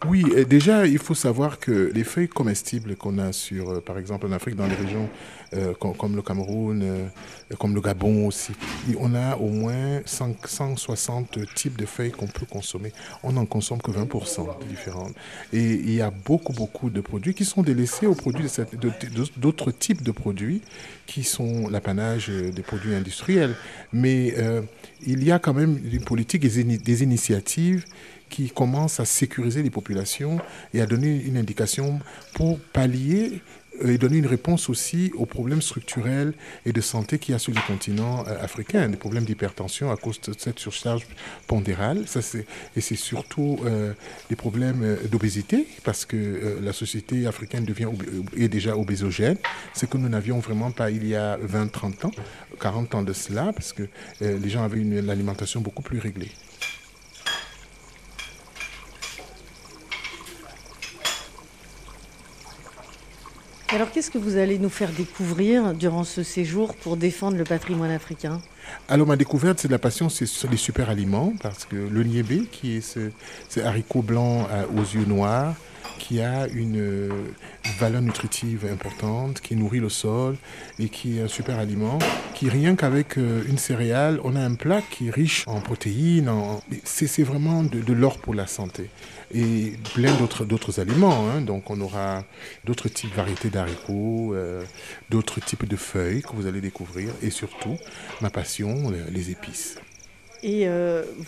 Oui, déjà, il faut savoir que les feuilles comestibles qu'on a sur, par exemple, en Afrique, dans les régions euh, comme, le Cameroun, euh, comme le Gabon aussi, on a au moins 160 types de feuilles qu'on peut consommer. On n'en consomme que 20% différentes. Et il y a beaucoup, beaucoup de produits qui sont délaissés aux produits d'autres types de produits qui sont l'apanage des produits industriels. Mais il y a quand même des politiques et des initiatives qui commence à sécuriser les populations et à donner une indication pour pallier euh, et donner une réponse aussi aux problèmes structurels et de santé qu'il y a sur le continent euh, africain, des problèmes d'hypertension à cause de cette surcharge pondérale. Et c'est surtout euh, des problèmes d'obésité, parce que la société africaine devient est déjà obésogène, ce que nous n'avions vraiment pas il y a 20, 30 ans, 40 ans de cela, parce que les gens avaient une alimentation beaucoup plus réglée. Alors qu'est-ce que vous allez nous faire découvrir durant ce séjour pour défendre le patrimoine africain? Alors ma découverte, c'est de la passion, c'est sur les super aliments, parce que le niébé, qui est ce, haricot blanc euh, aux yeux noirs, qui a une euh, valeur nutritive importante, qui nourrit le sol et qui est un super aliment, qui rien qu'avec euh, une céréale, on a un plat qui est riche en protéines, c'est vraiment de, l'or pour la santé. Et plein d'autres aliments, hein. donc on aura d'autres types, de variétés d'haricots, euh, d'autres types de feuilles que vous allez découvrir, et surtout, ma passion, les épices. Et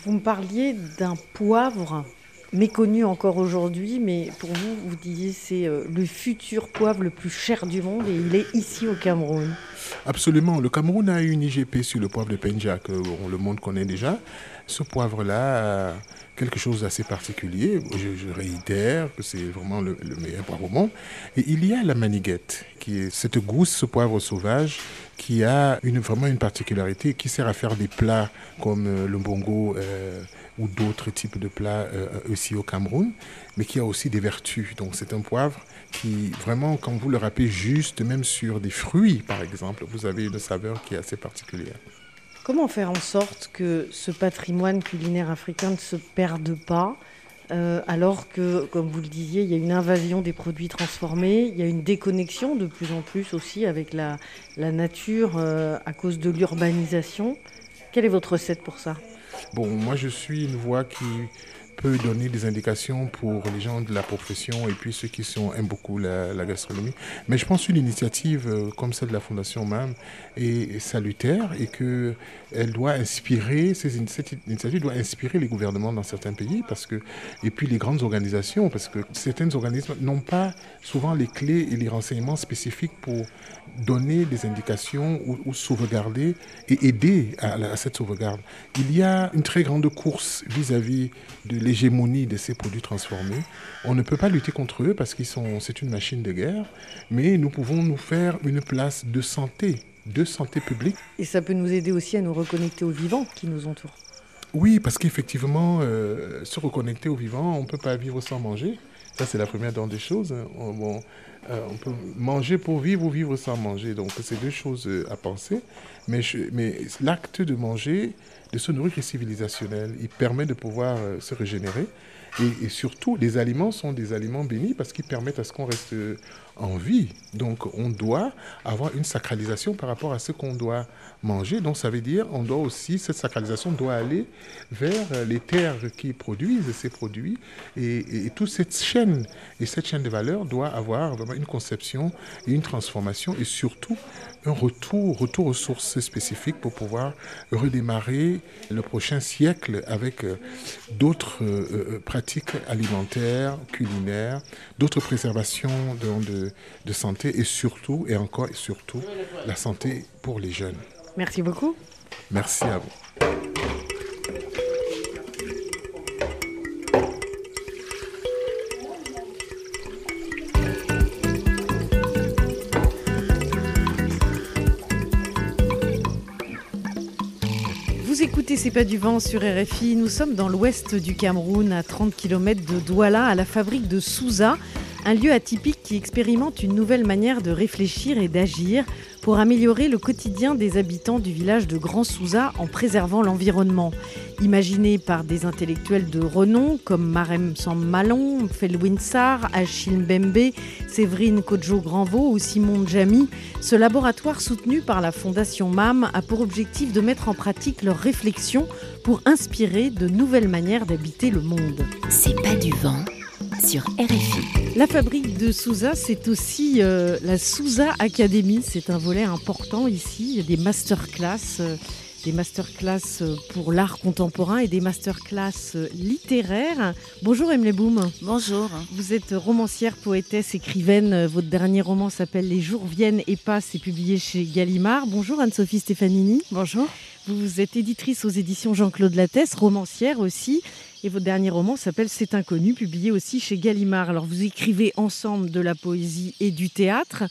vous me parliez d'un poivre méconnu encore aujourd'hui, mais pour vous, vous disiez c'est euh, le futur poivre le plus cher du monde et il est ici au Cameroun. Absolument. Le Cameroun a une IGP sur le poivre de Penja que le monde connaît déjà. Ce poivre-là quelque chose d'assez particulier. Je, réitère que c'est vraiment le, meilleur poivre au monde. Et il y a la maniguette, qui est cette gousse, ce poivre sauvage, qui a une, vraiment une particularité, qui sert à faire des plats comme euh, le bongo. Euh, ou d'autres types de plats euh, aussi au Cameroun, mais qui a aussi des vertus. Donc c'est un poivre qui, vraiment, quand vous le râpez juste, même sur des fruits par exemple, vous avez une saveur qui est assez particulière. Comment faire en sorte que ce patrimoine culinaire africain ne se perde pas euh, alors que, comme vous le disiez, il y a une invasion des produits transformés, il y a une déconnexion de plus en plus aussi avec la, nature euh, à cause de l'urbanisation? Quelle est votre recette pour ça? Bon, moi je suis une voix qui peut donner des indications pour les gens de la profession et puis ceux qui sont, aiment beaucoup la, gastronomie. Mais je pense qu'une initiative euh, comme celle de la Fondation MAM est, salutaire et qu'elle doit inspirer, cette initiative doit inspirer les gouvernements dans certains pays parce que, et puis les grandes organisations, parce que certains organismes n'ont pas souvent les clés et les renseignements spécifiques pour donner des indications ou, sauvegarder et aider à, cette sauvegarde. Il y a une très grande course vis-à-vis de l'hégémonie de ces produits transformés. On ne peut pas lutter contre eux parce qu'ils sont, c'est une machine de guerre, mais nous pouvons nous faire une place de santé, de santé publique. Et ça peut nous aider aussi à nous reconnecter aux vivants qui nous entourent. Oui, parce qu'effectivement, euh, se reconnecter aux vivants, on ne peut pas vivre sans manger. Ça, c'est la première des choses. Bon, euh, on peut manger pour vivre ou vivre sans manger. Donc, c'est deux choses euh, à penser. Mais, mais l'acte de manger, de se nourrir civilisationnel. Il permet de pouvoir euh, se régénérer. Et, et, surtout, les aliments sont des aliments bénis parce qu'ils permettent à ce qu'on reste en vie. Donc on doit avoir une sacralisation par rapport à ce qu'on doit Donc ça veut dire on doit aussi, cette sacralisation doit aller vers les terres qui produisent ces produits et, toute cette chaîne et cette chaîne de valeur doit avoir vraiment une conception et une transformation et surtout un retour, retour aux sources spécifiques pour pouvoir redémarrer le prochain siècle avec euh, d'autres euh, euh, pratiques alimentaires, culinaires, d'autres préservations de de, santé et surtout, et encore et surtout, la santé pour les jeunes. Merci beaucoup. Merci à vous. Vous écoutez C'est pas du vent sur RFI. Nous sommes dans l'ouest du Cameroun, à 30 km de Douala, à la fabrique de Souza un lieu atypique qui expérimente une nouvelle manière de réfléchir et d'agir pour améliorer le quotidien des habitants du village de Grand Souza en préservant l'environnement. Imaginé par des intellectuels de renom comme Marem Sammalon, Felwin Sarr, Achille Mbembe, Séverine Kodjo Granvaux ou Simon Djami, ce laboratoire soutenu par la Fondation MAM a pour objectif de mettre en pratique leurs réflexions pour inspirer de nouvelles manières d'habiter le monde. C'est pas du vent sur RFI. La fabrique de Souza, c'est aussi euh, la Souza Academy. C'est un volet important ici. Il y a des masterclass. Euh, des masterclass euh, pour l'art contemporain et des masterclass littéraires. Bonjour Emile Boum. Bonjour. Vous êtes romancière, poétesse, écrivaine. Votre dernier roman s'appelle Les jours viennent et passent et publié chez Gallimard. Bonjour Anne-Sophie Stefanini. Bonjour. Vous êtes éditrice aux éditions Jean-Claude Lattès, romancière aussi. Et votre dernier roman s'appelle C'est inconnu, publié aussi chez Gallimard. Alors vous écrivez ensemble de la poésie et du théâtre.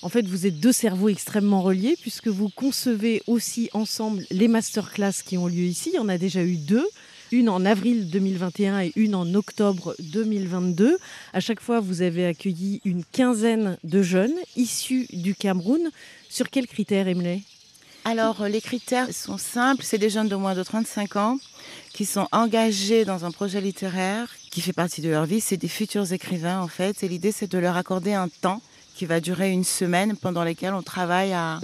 En fait, vous êtes deux cerveaux extrêmement reliés puisque vous concevez aussi ensemble les masterclass qui ont lieu ici. Il y en a déjà eu deux. une en avril 2021 et une en octobre 2022. À chaque fois, vous avez accueilli une quinzaine de jeunes issus du Cameroun. Sur quels critères, Emily alors, les critères sont simples. C'est des jeunes de moins de 35 ans qui sont engagés dans un projet littéraire qui fait partie de leur vie. C'est des futurs écrivains, en fait. Et l'idée, c'est de leur accorder un temps qui va durer une semaine pendant lequel on travaille à,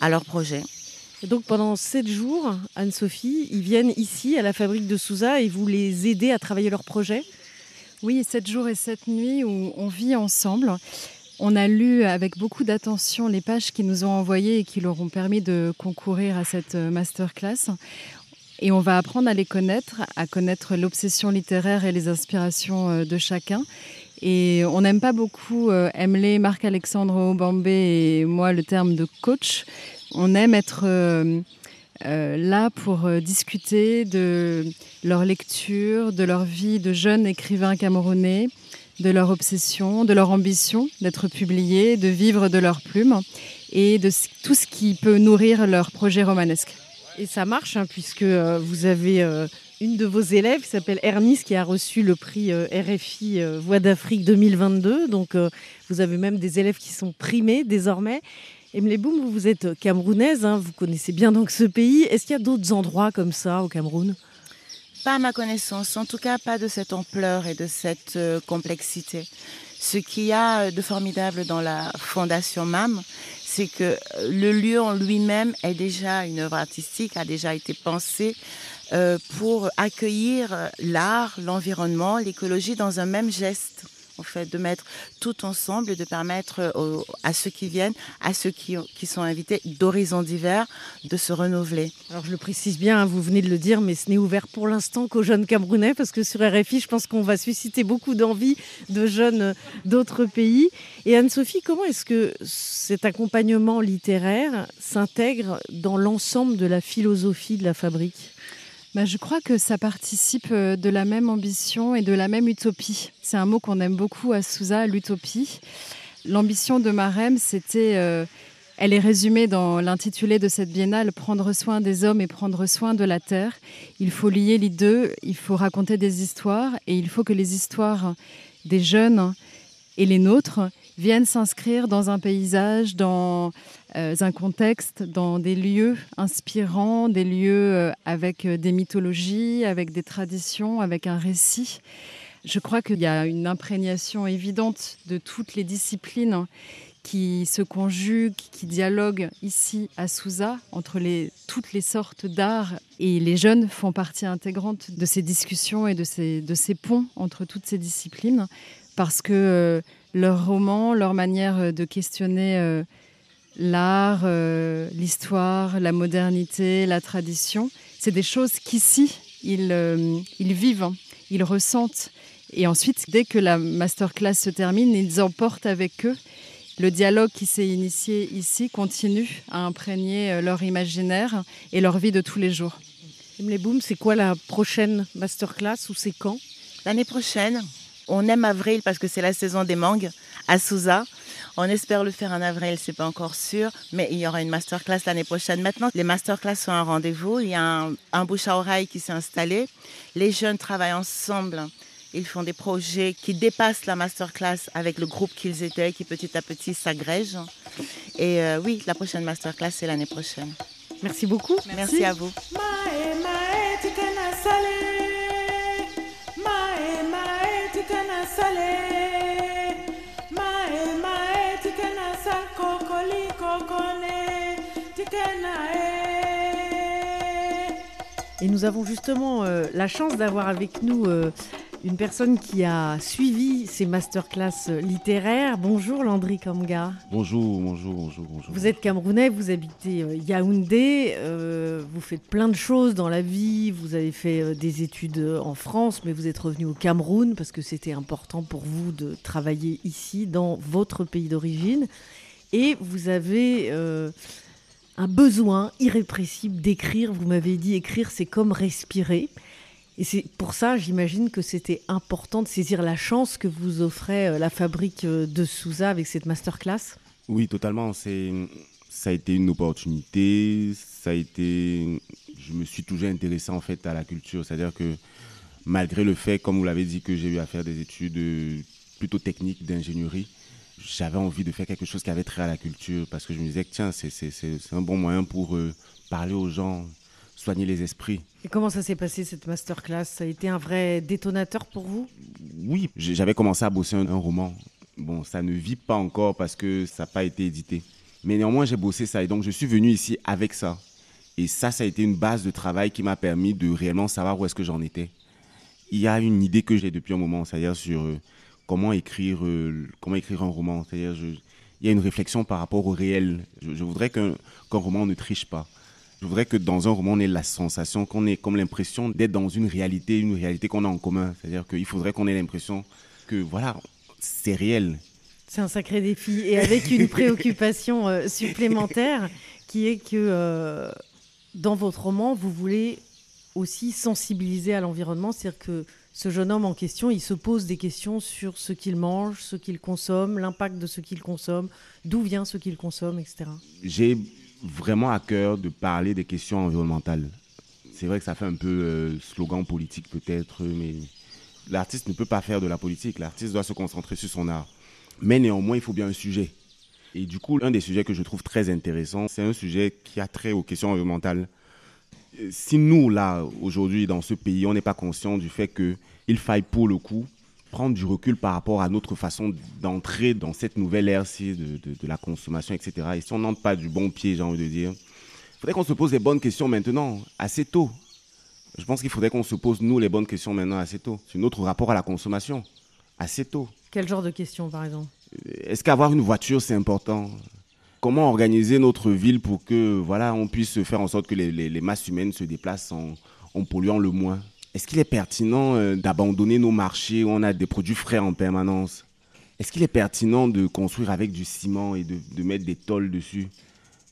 à leur projet. Et donc pendant sept jours, Anne-Sophie, ils viennent ici à la fabrique de Souza et vous les aidez à travailler leur projet? Oui, sept jours et sept nuits où on vit ensemble. On a lu avec beaucoup d'attention les pages qu'ils nous ont envoyées et qui leur ont permis de concourir à cette masterclass. Et on va apprendre à les connaître, à connaître l'obsession littéraire et les inspirations euh, de chacun. Et on n'aime pas beaucoup euh, Emily, Marc-Alexandre Obambé et moi le terme de coach. On aime être euh, là pour discuter de leur lecture, de leur vie de jeunes écrivains camerounais, de leur obsession, de leur ambition d'être publiés, de vivre de leur plume et de tout ce qui peut nourrir leur projet romanesque. Et ça marche, hein, puisque euh, vous avez euh, une de vos élèves qui s'appelle Ernis, qui a reçu le prix euh, RFI Voix d'Afrique 2022. Donc, vous avez même des élèves qui sont primés désormais. Emily Boum, vous êtes camerounaise, hein, vous connaissez bien donc ce pays. Est-ce qu'il y a d'autres endroits comme ça au Cameroun? Pas à ma connaissance, en tout cas pas de cette ampleur et de cette euh, complexité. Ce qu'il y a de formidable dans la Fondation MAM, c'est que euh, le lieu en lui-même est déjà une œuvre artistique, a déjà été pensé euh, pour accueillir l'art, l'environnement, l'écologie dans un même geste en fait, de mettre tout ensemble et de permettre à ceux qui viennent, à ceux qui, sont invités d'horizons divers, de se renouveler. Alors je le précise bien, hein, vous venez de le dire, mais ce n'est ouvert pour l'instant qu'aux jeunes Camerounais, parce que sur RFI, je pense qu'on va susciter beaucoup d'envie de jeunes d'autres pays. Et Anne-Sophie, comment est-ce que cet accompagnement littéraire s'intègre dans l'ensemble de la philosophie de la fabrique? Bah, je crois que ça participe euh, de la même ambition et de la même utopie. C'est un mot qu'on aime beaucoup à Souza, l'utopie. L'ambition de Marem, c'était, euh, elle est résumée dans l'intitulé de cette biennale, prendre soin des hommes et prendre soin de la terre. Il faut lier les deux, il faut raconter des histoires et il faut que les histoires des jeunes et les nôtres viennent s'inscrire dans un paysage, dans un contexte, dans des lieux inspirants, des lieux euh, avec euh, des mythologies, avec des traditions, avec un récit. Je crois qu'il y a une imprégnation évidente de toutes les disciplines qui se conjuguent, qui dialoguent ici à Souza entre toutes les sortes d'art. Et les jeunes font partie intégrante de ces discussions et de ces, ponts entre toutes ces disciplines parce que leur roman, leur manière de questionner euh, l'art, euh, l'histoire, la modernité, la tradition, c'est des choses qu'ici, ils, euh, ils vivent, hein, ils ressentent. Et ensuite, dès que la masterclass se termine, ils emportent avec eux. Le dialogue qui s'est initié ici continue à imprégner leur imaginaire et leur vie de tous les jours. Emily Boom, c'est quoi la prochaine masterclass ou c'est quand? L'année prochaine, on aime avril parce que c'est la saison des mangues à Souza. On espère le faire en avril, c'est pas encore sûr, mais il y aura une masterclass l'année prochaine. Maintenant, les masterclass sont un rendez-vous. Il y a un, bouche à oreille qui s'est installé. Les jeunes travaillent ensemble. Ils font des projets qui dépassent la masterclass avec le groupe qu'ils étaient, qui petit à petit s'agrègent. Et euh, oui, la prochaine masterclass, c'est l'année prochaine. Merci beaucoup. Merci à vous. Et nous avons justement euh, la chance d'avoir avec nous euh, une personne qui a suivi ces masterclass littéraires. Bonjour Landry Kamga. Bonjour, bonjour, bonjour, bonjour. Vous êtes camerounais, vous habitez euh, Yaoundé, euh, vous faites plein de choses dans la vie, vous avez fait euh, des études en France, mais vous êtes revenu au Cameroun parce que c'était important pour vous de travailler ici, dans votre pays d'origine. Et vous avez un besoin irrépressible d'écrire. Vous m'avez dit écrire, c'est comme respirer. Et c'est pour ça, j'imagine que c'était important de saisir la chance que vous offrait euh, la fabrique euh, de Souza avec cette masterclass. Oui, totalement. C'est, ça a été une opportunité. Ça a été, je me suis toujours intéressé en fait à la culture. C'est-à-dire que malgré le fait, comme vous l'avez dit, que j'ai eu à faire des études euh, plutôt techniques d'ingénierie, j'avais envie de faire quelque chose qui avait trait à la culture parce que je me disais que tiens, c'est un bon moyen pour euh, parler aux gens, soigner les esprits. Et comment ça s'est passé cette masterclass? Ça a été un vrai détonateur pour vous? Oui, j'avais commencé à bosser un, un roman. Bon, ça ne vit pas encore parce que ça n'a pas été édité. Mais néanmoins, j'ai bossé ça et donc je suis venu ici avec ça. Et ça, ça a été une base de travail qui m'a permis de réellement savoir où est-ce que j'en étais. Il y a une idée que j'ai depuis un moment, c'est-à-dire sur euh, comment écrire, euh, comment écrire un roman. C'est-à-dire, il y a une réflexion par rapport au réel. Je, voudrais qu'un roman ne triche pas. Je voudrais que dans un roman, on ait la sensation, qu'on ait comme l'impression d'être dans une réalité, une réalité qu'on a en commun. C'est-à-dire qu'il faudrait qu'on ait l'impression que, voilà, c'est réel. C'est un sacré défi. Et avec une préoccupation euh, supplémentaire qui est que dans votre roman, vous voulez aussi sensibiliser à l'environnement, c'est-à-dire que ce jeune homme en question, il se pose des questions sur ce qu'il mange, ce qu'il consomme, l'impact de ce qu'il consomme, d'où vient ce qu'il consomme, etc. J'ai vraiment à cœur de parler des questions environnementales. C'est vrai que ça fait un peu euh, slogan politique peut-être, mais l'artiste ne peut pas faire de la politique. L'artiste doit se concentrer sur son art. Mais néanmoins, il faut bien un sujet. Et du coup, un des sujets que je trouve très intéressant, c'est un sujet qui a trait aux questions environnementales. Si nous, là, aujourd'hui, dans ce pays, on n'est pas conscient du fait qu'il faille pour le coup prendre du recul par rapport à notre façon d'entrer dans cette nouvelle ère de, de, la consommation, etc. Et si on n'entre pas du bon pied, j'ai envie de dire, il faudrait qu'on se pose les bonnes questions maintenant, assez tôt. Je pense qu'il faudrait qu'on se pose, nous, les bonnes questions maintenant assez tôt. C'est notre rapport à la consommation, assez tôt. Quel genre de questions, par exemple? Est-ce qu'avoir une voiture, c'est important? Comment organiser notre ville pour que voilà, on puisse faire en sorte que les, masses humaines se déplacent en, polluant le moins. Est-ce qu'il est pertinent euh, d'abandonner nos marchés où on a des produits frais en permanence? Est-ce qu'il est pertinent de construire avec du ciment et de, mettre des tôles dessus?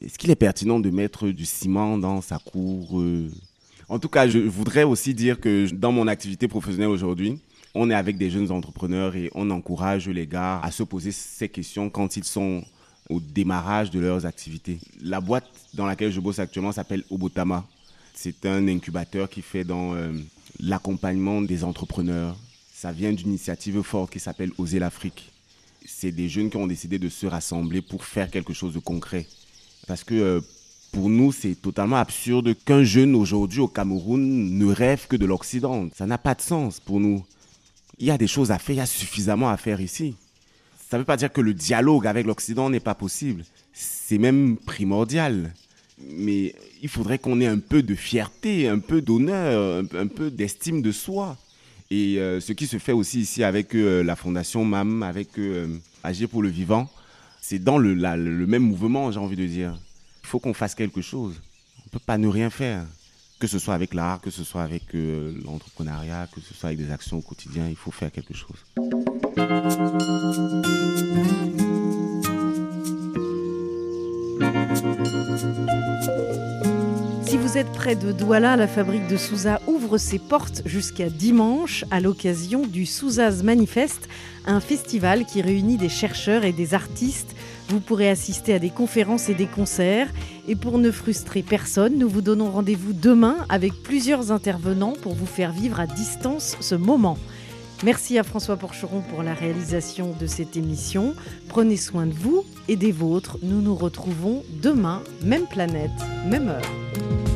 Est-ce qu'il est pertinent de mettre du ciment dans sa cour euh? En tout cas, je voudrais aussi dire que dans mon activité professionnelle aujourd'hui, on est avec des jeunes entrepreneurs et on encourage les gars à se poser ces questions quand ils sont au démarrage de leurs activités. La boîte dans laquelle je bosse actuellement s'appelle Obotama. C'est un incubateur qui fait dans euh, l'accompagnement des entrepreneurs. Ça vient d'une initiative forte qui s'appelle Oser l'Afrique. C'est des jeunes qui ont décidé de se rassembler pour faire quelque chose de concret. Parce que euh, pour nous, c'est totalement absurde qu'un jeune aujourd'hui au Cameroun ne rêve que de l'Occident. Ça n'a pas de sens pour nous il y a des choses à faire, il y a suffisamment à faire ici. Ça ne veut pas dire que le dialogue avec l'Occident n'est pas possible. C'est même primordial. Mais il faudrait qu'on ait un peu de fierté, un peu d'honneur, un, peu d'estime de soi. Et euh, ce qui se fait aussi ici avec euh, la Fondation MAM, avec euh, Agir pour le vivant, c'est dans le, le même mouvement, j'ai envie de dire. Il faut qu'on fasse quelque chose. On ne peut pas ne rien faire que ce soit avec l'art, que ce soit avec euh, l'entrepreneuriat, que ce soit avec des actions au quotidien, il faut faire quelque chose. Si vous êtes près de Douala, la fabrique de Souza ouvre ses portes jusqu'à dimanche à l'occasion du Souzaz Manifest, un festival qui réunit des chercheurs et des artistes vous pourrez assister à des conférences et des concerts. Et pour ne frustrer personne, nous vous donnons rendez-vous demain avec plusieurs intervenants pour vous faire vivre à distance ce moment. Merci à François Porcheron pour la réalisation de cette émission. Prenez soin de vous et des vôtres. Nous nous retrouvons demain, même planète, même heure.